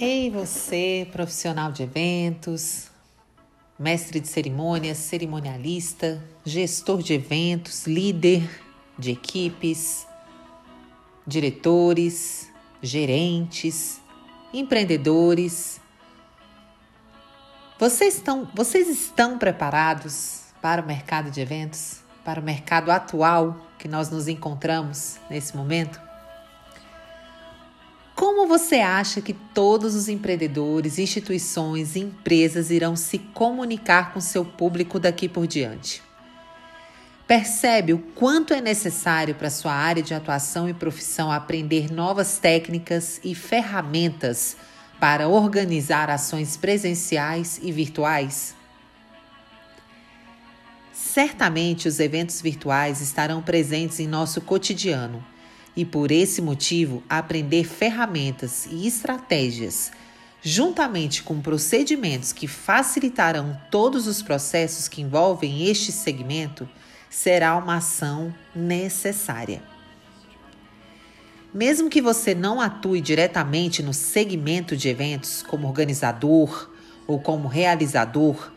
Ei, você, profissional de eventos, mestre de cerimônias, cerimonialista, gestor de eventos, líder de equipes, diretores, gerentes, empreendedores. Vocês estão, vocês estão preparados para o mercado de eventos, para o mercado atual que nós nos encontramos nesse momento? Como você acha que todos os empreendedores, instituições e empresas irão se comunicar com seu público daqui por diante? Percebe o quanto é necessário para sua área de atuação e profissão aprender novas técnicas e ferramentas para organizar ações presenciais e virtuais? Certamente os eventos virtuais estarão presentes em nosso cotidiano e por esse motivo aprender ferramentas e estratégias, juntamente com procedimentos que facilitarão todos os processos que envolvem este segmento, será uma ação necessária. Mesmo que você não atue diretamente no segmento de eventos como organizador ou como realizador,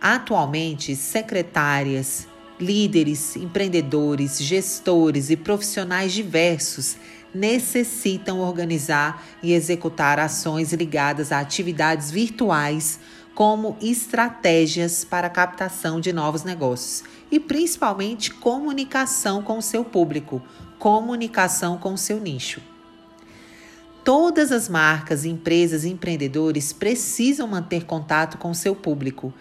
atualmente secretárias, Líderes, empreendedores, gestores e profissionais diversos necessitam organizar e executar ações ligadas a atividades virtuais, como estratégias para a captação de novos negócios e principalmente comunicação com o seu público, comunicação com o seu nicho. Todas as marcas, empresas e empreendedores precisam manter contato com o seu público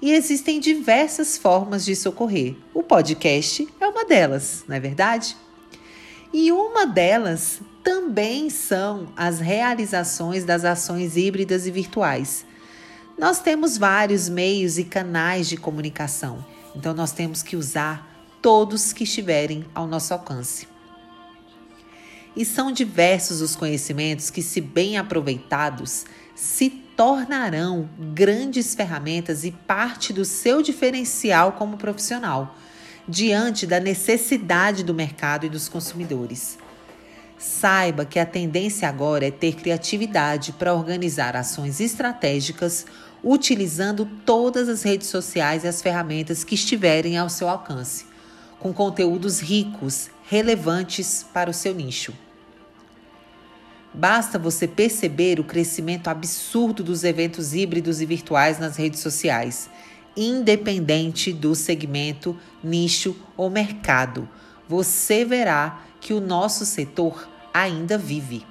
e existem diversas formas de socorrer. O podcast é uma delas, não é verdade? E uma delas também são as realizações das ações híbridas e virtuais. Nós temos vários meios e canais de comunicação, então nós temos que usar todos que estiverem ao nosso alcance. E são diversos os conhecimentos que, se bem aproveitados, se tornarão grandes ferramentas e parte do seu diferencial como profissional, diante da necessidade do mercado e dos consumidores. Saiba que a tendência agora é ter criatividade para organizar ações estratégicas utilizando todas as redes sociais e as ferramentas que estiverem ao seu alcance, com conteúdos ricos, relevantes para o seu nicho. Basta você perceber o crescimento absurdo dos eventos híbridos e virtuais nas redes sociais, independente do segmento, nicho ou mercado. Você verá que o nosso setor ainda vive.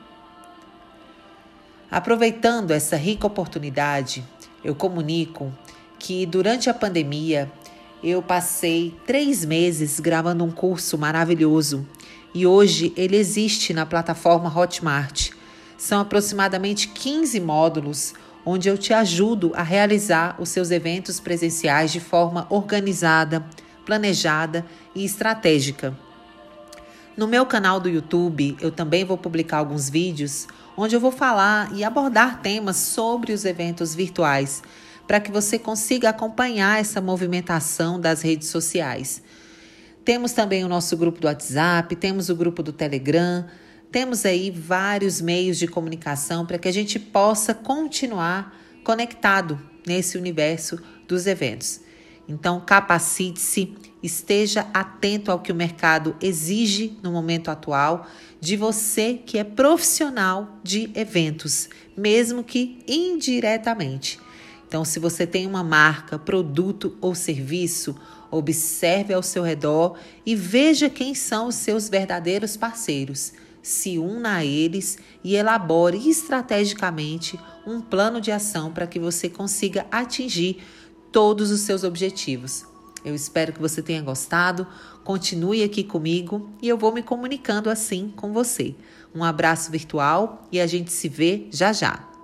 Aproveitando essa rica oportunidade, eu comunico que durante a pandemia eu passei três meses gravando um curso maravilhoso e hoje ele existe na plataforma Hotmart. São aproximadamente 15 módulos onde eu te ajudo a realizar os seus eventos presenciais de forma organizada, planejada e estratégica. No meu canal do YouTube, eu também vou publicar alguns vídeos onde eu vou falar e abordar temas sobre os eventos virtuais, para que você consiga acompanhar essa movimentação das redes sociais. Temos também o nosso grupo do WhatsApp, temos o grupo do Telegram, temos aí vários meios de comunicação para que a gente possa continuar conectado nesse universo dos eventos. Então, capacite-se, esteja atento ao que o mercado exige no momento atual de você que é profissional de eventos, mesmo que indiretamente. Então, se você tem uma marca, produto ou serviço, observe ao seu redor e veja quem são os seus verdadeiros parceiros. Se una a eles e elabore estrategicamente um plano de ação para que você consiga atingir todos os seus objetivos. Eu espero que você tenha gostado. Continue aqui comigo e eu vou me comunicando assim com você. Um abraço virtual e a gente se vê já já.